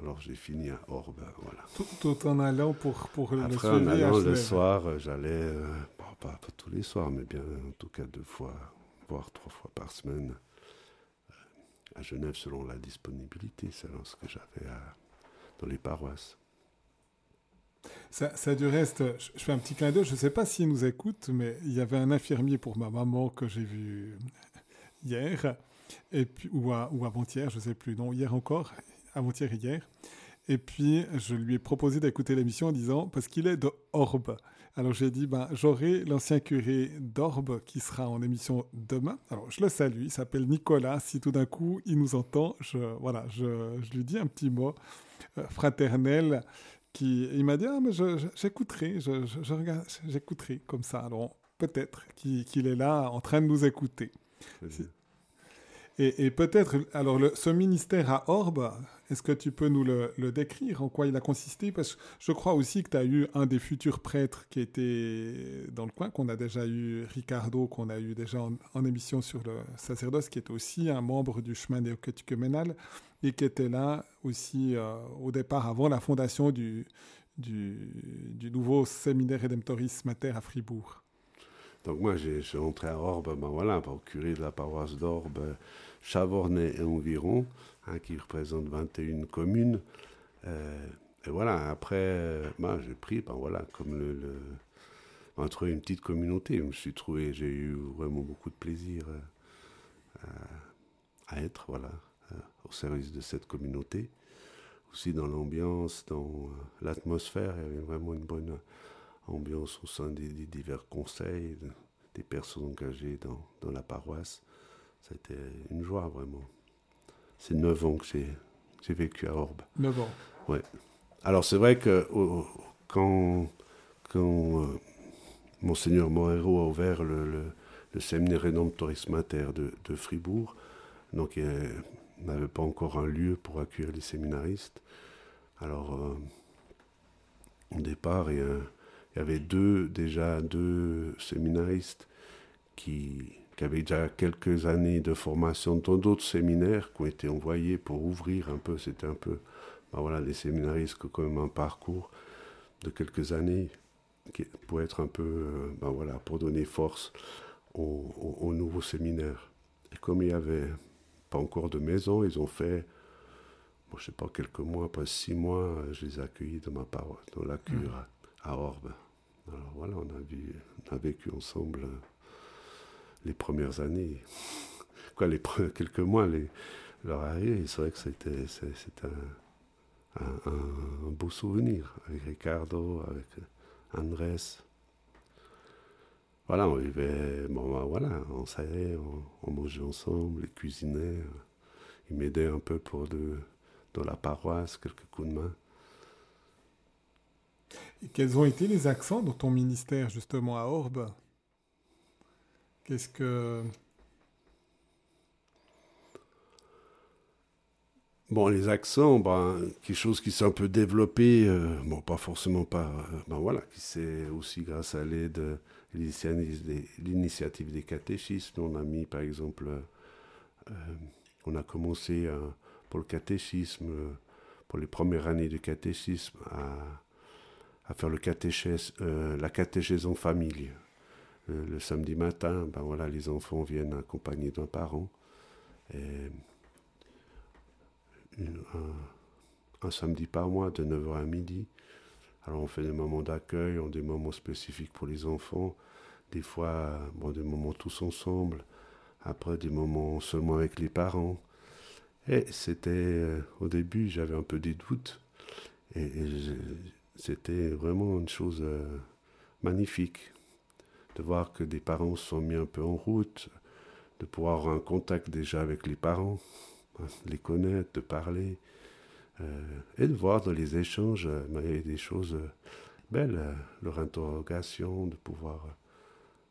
Alors j'ai fini à Orbe, voilà. Tout, tout, en allant pour, pour Après, le suivi en allant le soir, j'allais, euh, bon, pas, pas, tous les soirs, mais bien en tout cas deux fois, voire trois fois par semaine euh, à Genève selon la disponibilité, selon ce que j'avais dans les paroisses. Ça, du reste, je, fais un petit clin d'œil, je ne sais pas s'il nous écoute, mais il y avait un infirmier pour ma maman que j'ai vu hier, et puis, ou, avant-hier, je ne sais plus, non, hier encore, avant-hier et hier. Et puis, je lui ai proposé d'écouter l'émission en disant, parce qu'il est de Orbe. Alors j'ai dit, ben, j'aurai l'ancien curé d'Orbe qui sera en émission demain. Alors je le salue, il s'appelle Nicolas. Si tout d'un coup il nous entend, je, voilà, je lui dis un petit mot euh, fraternel qui il m'a dit ah mais j'écouterai, je, je, je, regarde, j'écouterai comme ça. Alors peut-être qu'il qu est là en train de nous écouter. Et, peut-être, alors ce ministère à Orbe, est-ce que tu peux nous le, décrire, en quoi il a consisté? Parce que je crois aussi que tu as eu un des futurs prêtres qui était dans le coin, qu'on a déjà eu, Ricardo, qu'on a eu déjà en, en, émission sur le sacerdoce, qui est aussi un membre du chemin néocatéchuménal et qui était là aussi euh, au départ, avant la fondation du, du, du nouveau séminaire Redemptoris Mater à Fribourg. Donc moi, j'ai entré à Orbe, ben voilà, curé de la paroisse d'Orbe, Chavornay et environ, hein, qui représente 21 communes. Euh, et voilà, après, ben, j'ai pris, ben voilà, comme le, le trouvé une petite communauté. Je me suis trouvé, j'ai eu vraiment beaucoup de plaisir euh, à être, voilà, euh, au service de cette communauté. Aussi dans l'ambiance, dans euh, l'atmosphère, il y avait vraiment une bonne ambiance au sein des, des divers conseils, de, des personnes engagées dans, dans la paroisse. C'était une joie vraiment. C'est neuf ans que j'ai vécu à Orbe. Neuf ans. Ouais. Alors c'est vrai que oh, quand, quand euh, Monseigneur Morero a ouvert le, le, le séminaire Redemptoris Mater de, de Fribourg, donc il a n'avait pas encore un lieu pour accueillir les séminaristes. Alors, euh, au départ, il y, avait deux, déjà deux séminaristes qui, qui avaient déjà quelques années de formation dans d'autres séminaires qui ont été envoyés pour ouvrir un peu. C'était un peu, ben voilà, les séminaristes qui ont quand même un parcours de quelques années pour être un peu, euh, ben voilà, pour donner force aux, nouveaux séminaires. Et comme il n'y avait pas encore de maison, ils ont fait, bon, je sais pas, quelques mois, pas six mois, je les ai accueillis dans ma paroisse, dans la cure mmh. à, Orbe. Alors voilà, on a, vécu ensemble euh, les premières années. Quoi, les quelques mois, les, leur arrivée, c'est vrai que c'était un, un, beau souvenir avec Ricardo, avec Andrés voilà, on vivait, bon, ben, voilà, on savait, on, mangeait ensemble, ils cuisinaient, ils m'aidaient un peu pour de, dans la paroisse, quelques coups de main. Quels ont été les accents dans ton ministère, justement, à Orbe? Qu'est-ce que. Bon, les accents, ben, quelque chose qui s'est un peu développé, euh, bon, pas forcément pas, euh, ben voilà, qui s'est aussi grâce à l'aide l'initiative des catéchistes. On a mis, par exemple, euh, on a commencé euh, pour le catéchisme, pour les premières années du catéchisme, à, faire le catéchèse, euh, la catéchèse en famille. Le, samedi matin, ben voilà, les enfants viennent accompagnés d'un parent. Et un, un, samedi par mois, de 9h à midi. Alors on fait des moments d'accueil, on des moments spécifiques pour les enfants, des fois bon, des moments tous ensemble, après des moments seulement avec les parents. Et c'était, euh, au début, j'avais un peu des doutes, et, c'était vraiment une chose euh, magnifique de voir que des parents se sont mis un peu en route, de pouvoir avoir un contact déjà avec les parents, hein, les connaître, de parler. Euh, et de voir dans les échanges euh, des choses belles, leur interrogation, de pouvoir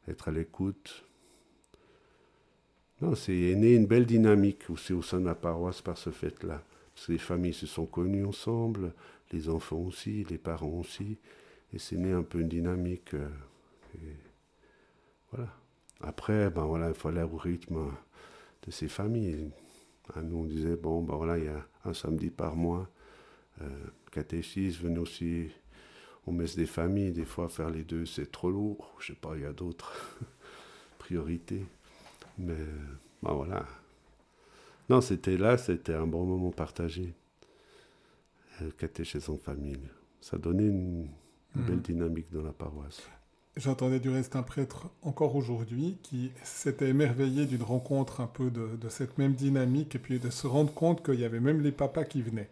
être à l'écoute. Non, c'est né une belle dynamique aussi au sein de la paroisse par ce fait-là. Les familles se sont connues ensemble, les enfants aussi, les parents aussi, et c'est né un peu une dynamique. voilà. Après, ben voilà, il faut aller au rythme de ces familles. Nous, on disait, bon, ben voilà, il y a un samedi par mois. Euh, catéchisme, venez aussi aux messes des familles. Des fois, faire les deux, c'est trop lourd. Je sais pas, il y a d'autres priorités. Mais, ben voilà. Non, c'était là, c'était un bon moment partagé. Euh, catéchèse en famille. Ça donnait une, belle mhm. dynamique dans la paroisse. J'entendais du reste un prêtre encore aujourd'hui qui s'était émerveillé d'une rencontre un peu de, cette même dynamique et puis de se rendre compte qu'il y avait même les papas qui venaient,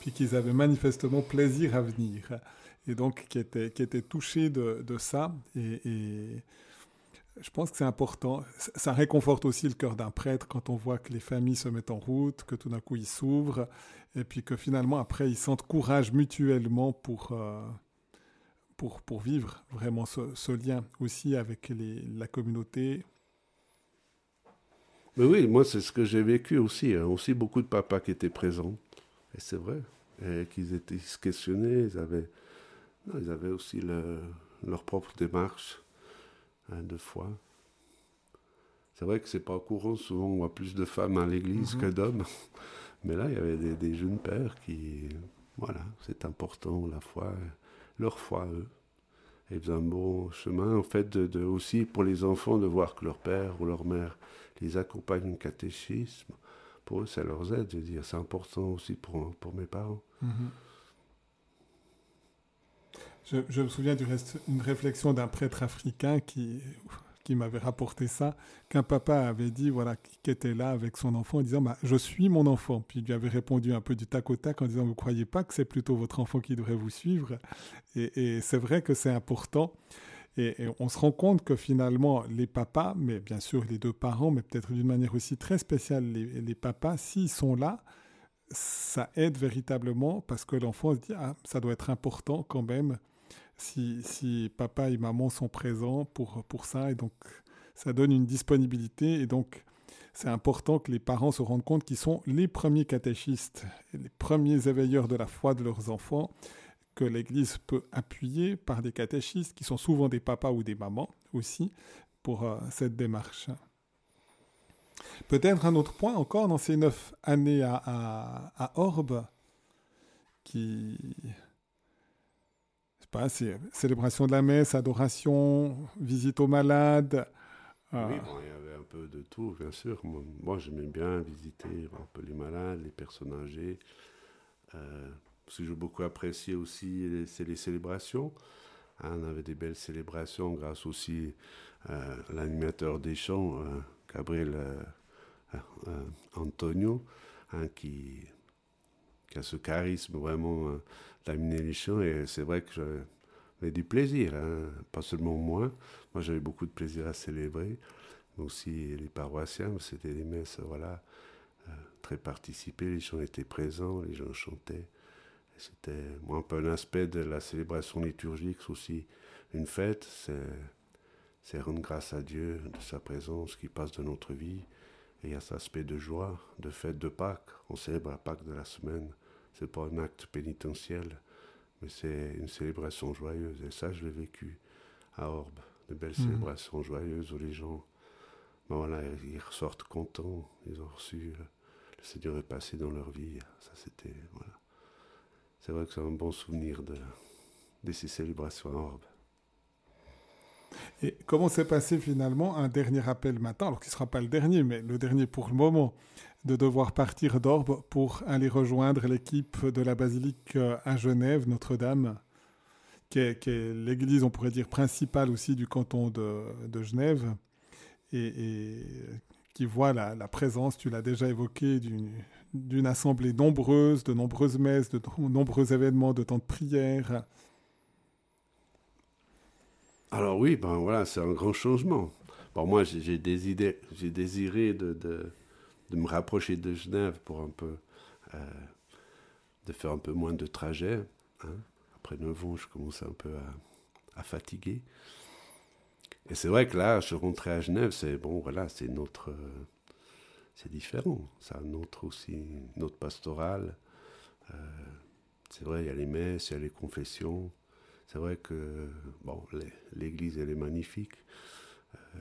puis qu'ils avaient manifestement plaisir à venir et donc qui étaient, qui était touchés de, ça. Et, je pense que c'est important. Ça réconforte aussi le cœur d'un prêtre quand on voit que les familles se mettent en route, que tout d'un coup ils s'ouvrent et puis que finalement après ils sentent courage mutuellement pour... Euh, pour, pour vivre vraiment ce, lien aussi avec la communauté. Mais oui, moi c'est ce que j'ai vécu aussi. Hein. Aussi beaucoup de papas qui étaient présents. Et c'est vrai. Et qu'ils étaient, se questionnaient. Ils avaient, ils avaient aussi leur propre démarche hein, de foi. C'est vrai que c'est pas courant. Souvent on voit plus de femmes à l'église mm-hmm. que d'hommes. Mais là il y avait des, des jeunes pères qui, voilà, c'est important la foi leur foi, eux. Et ils un bon chemin, en fait, de, aussi pour les enfants de voir que leur père ou leur mère les accompagne au catéchisme. Pour eux, ça leur aide. Je veux dire, c'est important aussi pour, pour mes parents. Mhm. Je, me souviens du reste, une réflexion d'un prêtre africain qui, qui m'avait rapporté ça, qu'un papa avait dit, voilà, qui était là avec son enfant en disant, bah, je suis mon enfant. Puis il lui avait répondu un peu du tac au tac en disant, vous ne croyez pas que c'est plutôt votre enfant qui devrait vous suivre? Et, c'est vrai que c'est important. Et, on se rend compte que finalement, les papas, mais bien sûr les deux parents, mais peut-être d'une manière aussi très spéciale, les, les papas, s'ils sont là, ça aide véritablement parce que l'enfant se dit, ah, ça doit être important quand même si, papa et maman sont présents pour, pour ça. Et donc, ça donne une disponibilité. Et donc, c'est important que les parents se rendent compte qu'ils sont les premiers catéchistes, les premiers éveilleurs de la foi de leurs enfants, que l'Église peut appuyer par des catéchistes qui sont souvent des papas ou des mamans aussi pour euh, cette démarche. Peut-être un autre point encore dans ces neuf années à, à, Orbe, qui. Pas, célébration de la messe, adoration, visite aux malades. Euh, oui, il y avait un peu de tout, bien sûr. Moi, j'aimais bien visiter un peu les malades, les personnes âgées. Euh, ce que j'ai beaucoup apprécié aussi, c'est les célébrations. Hein, on avait des belles célébrations grâce aussi euh, à l'animateur des chants, euh, Gabriel Antonio, hein, qui, qui, ce charisme vraiment d'animer les chants. Et c'est vrai que j'avais du plaisir, hein, pas seulement moi. Moi, j'avais beaucoup de plaisir à célébrer, mais aussi les paroissiens. C'était des messes, voilà, très participées. Les chants étaient présents, les gens chantaient. C'était un peu un aspect de la célébration liturgique, c'est aussi une fête, c'est rendre grâce à Dieu de sa présence qui passe dans notre vie. Et il y a cet aspect de joie, de fête de Pâques. On célèbre la Pâques de la semaine. C'est pas un acte pénitentiel, mais c'est une célébration joyeuse. Et ça, je l'ai vécu à Orbe. De belles mhm. célébrations joyeuses où les gens, ben voilà, ils ressortent contents. Ils ont reçu, euh, le Seigneur est passé dans leur vie. Ça, c'était, voilà c'est vrai que c'est un bon souvenir de, de ces célébrations à Orbe. Et comment s'est passé finalement un dernier appel matin, alors qu'il ne sera pas le dernier, mais le dernier pour le moment, de devoir partir d'Orbe pour aller rejoindre l'équipe de la basilique euh, à Genève, Notre-Dame, qui est, l'église, on pourrait dire, principale aussi du canton de, de Genève, et, qui voit la, présence, tu l'as déjà évoqué, d'une assemblée nombreuse, de nombreuses messes, de nombreux événements, de temps de prière. Alors oui, ben voilà, c'est un grand changement. Bon, moi, j'ai désiré, désiré de, de, de, me rapprocher de Genève pour un peu, euh, de faire un peu moins de trajet. Hein. Après 9 ans, je commençais un peu à, fatiguer. Et c'est vrai que là, je rentrais à Genève, c'est bon, voilà, c'est notre c'est différent. Ça autre aussi, notre pastorale. Euh, c'est vrai, il y a les messes, il y a les confessions. C'est vrai que bon, l'église, elle est magnifique. Euh,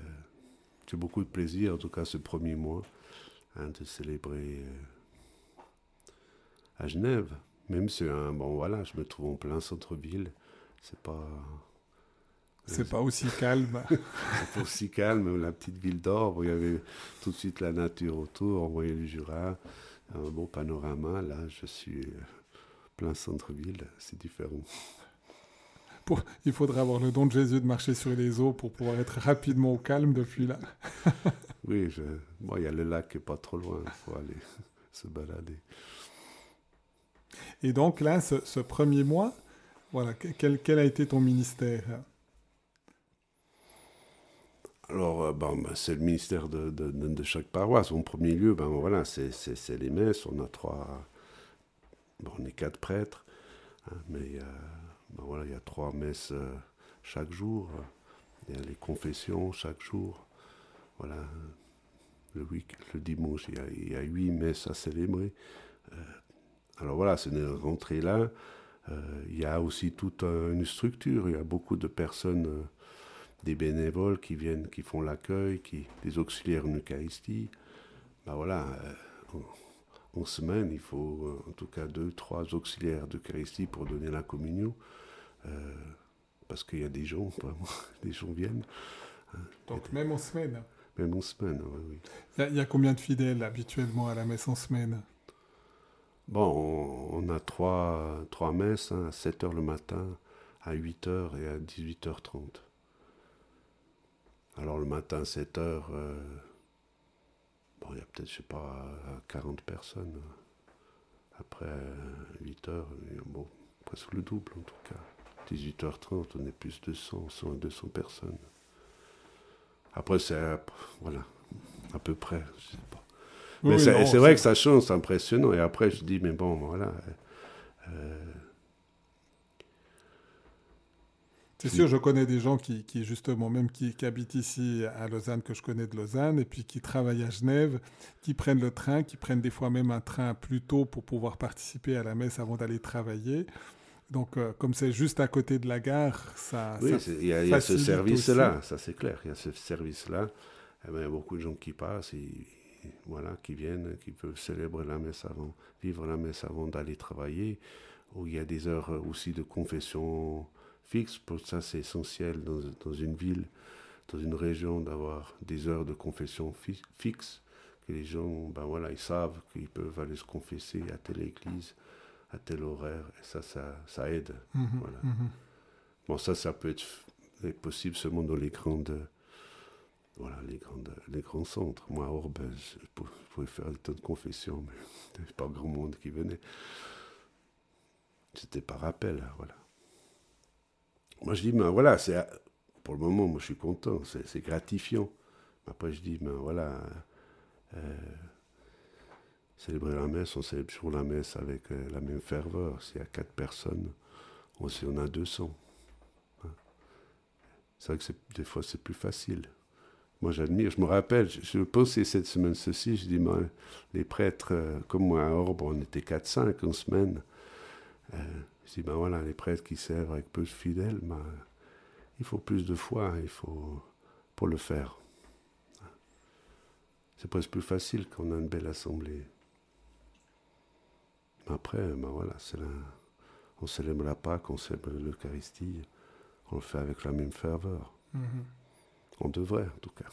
j'ai beaucoup de plaisir, en tout cas ce premier mois, hein, de célébrer euh, à Genève. Même si, hein, bon voilà, je me trouve en plein centre-ville. C'est pas c'est pas aussi calme. c'est pas aussi calme. La petite ville d'Or, il y avait tout de suite la nature autour, on voyait le Jura, un beau panorama. Là, je suis euh, plein centre-ville, c'est différent. Pour, il faudrait avoir le don de Jésus de marcher sur les eaux pour pouvoir être rapidement au calme depuis là. oui, je, bon, il y a le lac qui n'est pas trop loin, il faut aller se balader. Et donc là, ce, ce premier mois, voilà, quel, quel a été ton ministère? Alors, euh, ben, c'est le ministère de, de, de, chaque paroisse. En premier lieu, ben, voilà, c'est les messes. On a trois. on est quatre prêtres, hein, mais il y, a, ben, voilà, il y a trois messes euh, chaque jour. Il y a les confessions chaque jour. Voilà. Le, week, le dimanche, il y, a, huit messes à célébrer. Euh, alors voilà, c'est une rentrée là. il y a aussi toute une structure. Il y a beaucoup de personnes des bénévoles qui viennent, qui font l'accueil, qui, des auxiliaires en Eucharistie. Ben voilà, euh, en, semaine, il faut euh, en tout cas deux, trois auxiliaires d'Eucharistie pour donner la communion. Euh, parce qu'il y a des gens, vraiment, des gens viennent. Donc même en semaine Même en semaine, oui. Il y, a combien de fidèles habituellement à la messe en semaine? Bon, on, a trois, trois messes, hein, à 7h le matin, à 8h et à 18h30. Alors le matin, 7 heures, euh, bon, il y a peut-être, je sais pas, 40 personnes. Après 8 heures, bon, presque le double en tout cas. 18h30, on est plus de 100, 100 à 200 personnes. Après, c'est, voilà, à peu près, je sais pas. Mais c'est, vrai que ça change, c'est impressionnant. Et après, je dis, mais bon, voilà. Euh, C'est sûr, je connais des gens qui, qui justement, même qui, qui, habitent ici à Lausanne, que je connais de Lausanne, et puis qui travaillent à Genève, qui prennent le train, qui prennent des fois même un train plus tôt pour pouvoir participer à la messe avant d'aller travailler. Donc, euh, comme c'est juste à côté de la gare, ça. Oui, il y, a ce service-là, ça c'est clair. Il y a ce service-là. Eh ben, il y a beaucoup de gens qui passent, et, voilà, qui viennent, qui peuvent célébrer la messe avant, vivre la messe avant d'aller travailler. Ou il y a des heures aussi de confession fixe. Pour ça, c'est essentiel dans, dans, une ville, dans une région, d'avoir des heures de confession fixes. Que les gens, ben voilà, ils savent qu'ils peuvent aller se confesser à telle église à tel horaire. Et ça, ça, ça aide. Mhm, voilà. Mhm. Bon, ça, ça peut être possible seulement dans les grandes, voilà, les, grandes, les grands centres. Moi, à Orbe, je pouvais faire des tas de confessions, mais il n'y avait pas grand monde qui venait. C'était par rappel, voilà. Moi, je dis, ben voilà, c'est pour le moment, moi, je suis content, c'est gratifiant. Après, je dis, ben voilà, euh, célébrer la messe, on célèbre toujours la messe avec euh, la même ferveur. S'il y a quatre personnes, on sait on a 200. Hein. C'est vrai que des fois c'est plus facile. Moi j'admire, je me rappelle, je, pensais cette semaine ceci, je dis, les prêtres, euh, comme moi à Orbe, on était 4-5 en semaine. Euh, je dis, ben voilà, les prêtres qui servent avec peu de fidèles, ben, il faut plus de foi, il faut pour le faire. C'est presque plus facile quand on a une belle assemblée. Après, ben voilà, on célèbre la Pâque, on célèbre l'Eucharistie, on le fait avec la même ferveur. Mhm. On devrait, en tout cas.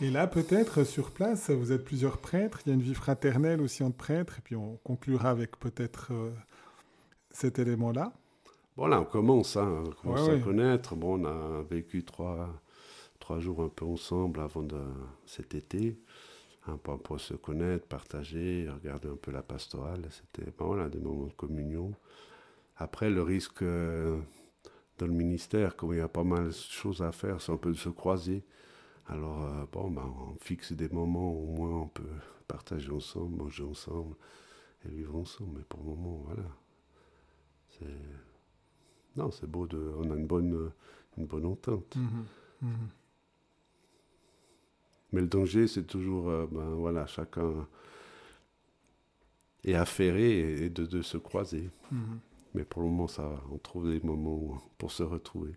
Et là, peut-être sur place, vous êtes plusieurs prêtres, il y a une vie fraternelle aussi entre prêtres, et puis on conclura avec peut-être euh, cet élément-là. Bon, là, on commence, hein, on commence à connaître. Bon, on a vécu trois, trois jours un peu ensemble avant de, cet été un peu pour se connaître, partager, regarder un peu la pastorale. C'était voilà, des moments de communion. Après, le risque euh, dans le ministère, comme il y a pas mal de choses à faire, c'est un peu de se croiser. Alors, euh, bon, ben, on fixe des moments où au moins on peut partager ensemble, manger ensemble et vivre ensemble. Mais pour le moment, voilà. Non, c'est beau, de... on a une bonne, une bonne entente. Mmh mmh mais le danger, c'est toujours, euh, ben voilà, chacun est affairé et de, de se croiser. Mhm. Mais pour le moment, ça On trouve des moments pour se retrouver.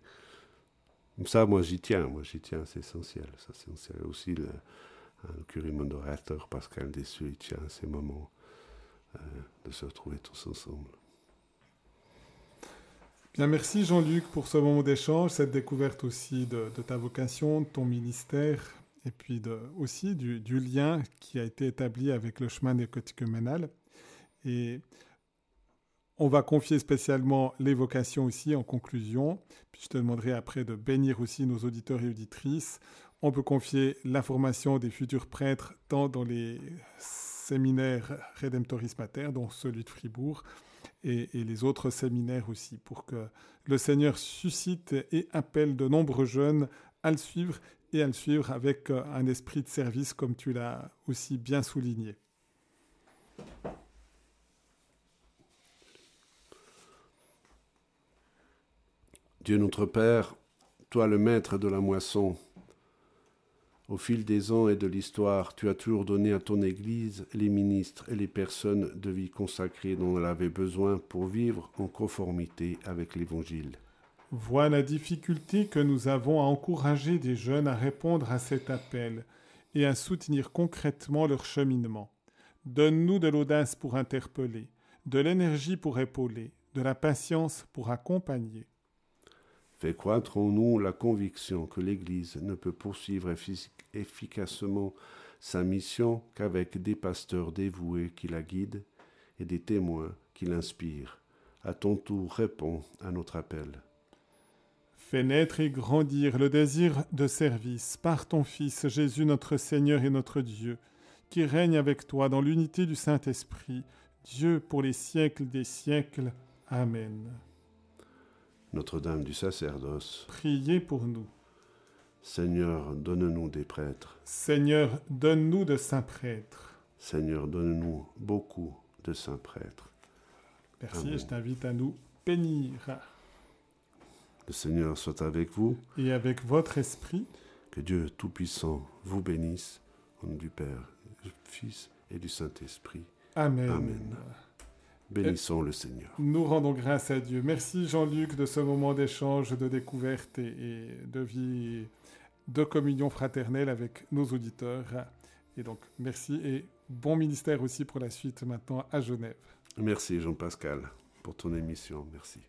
Ça, moi, j'y tiens. Moi, j'y tiens. C'est essentiel. Ça, c'est essentiel. Aussi, le, le curé modérateur Pascal Dessus, il tient à ces moments euh, de se retrouver tous ensemble. Bien, merci Jean-Luc pour ce moment d'échange, cette découverte aussi de, de, ta vocation, de ton ministère, et puis aussi du, lien qui a été établi avec le chemin nécoticuménal. Et on va confier spécialement les vocations aussi en conclusion. Puis je te demanderai après de bénir aussi nos auditeurs et auditrices. On peut confier la formation des futurs prêtres tant dans les séminaires Redemptoris Mater, dont celui de Fribourg, et, les autres séminaires aussi, pour que le Seigneur suscite et appelle de nombreux jeunes à le suivre et à le suivre avec euh, un esprit de service comme tu l'as aussi bien souligné. Dieu notre Père, toi le maître de la moisson, au fil des ans et de l'histoire, tu as toujours donné à ton Église les ministres et les personnes de vie consacrées dont elle avait besoin pour vivre en conformité avec l'Évangile. Vois la difficulté que nous avons à encourager des jeunes à répondre à cet appel et à soutenir concrètement leur cheminement. Donne-nous de l'audace pour interpeller, de l'énergie pour épauler, de la patience pour accompagner. Fais croître en nous la conviction que l'Église ne peut poursuivre efficacement sa mission qu'avec des pasteurs dévoués qui la guident et des témoins qui l'inspirent. À ton tour, réponds à notre appel. Fais naître et grandir le désir de service par ton Fils Jésus notre Seigneur et notre Dieu, qui règne avec toi dans l'unité du Saint-Esprit, Dieu pour les siècles des siècles. Amen. Notre-Dame du sacerdoce, priez pour nous. Seigneur, donne-nous des prêtres. Seigneur, donne-nous de saints prêtres. Seigneur, donne-nous beaucoup de saints prêtres. Merci, je t'invite à nous bénir. Le Seigneur soit avec vous. Et avec votre esprit. Que Dieu Tout-Puissant vous bénisse. Au nom du Père, du Fils et du Saint-Esprit. Amen. Amen. Bénissons le Seigneur. Nous rendons grâce à Dieu. Merci Jean-Luc de ce moment d'échange, de découverte et, de vie, de communion fraternelle avec nos auditeurs. Et donc merci et bon ministère aussi pour la suite maintenant à Genève. Merci Jean-Pascal pour ton émission. Merci.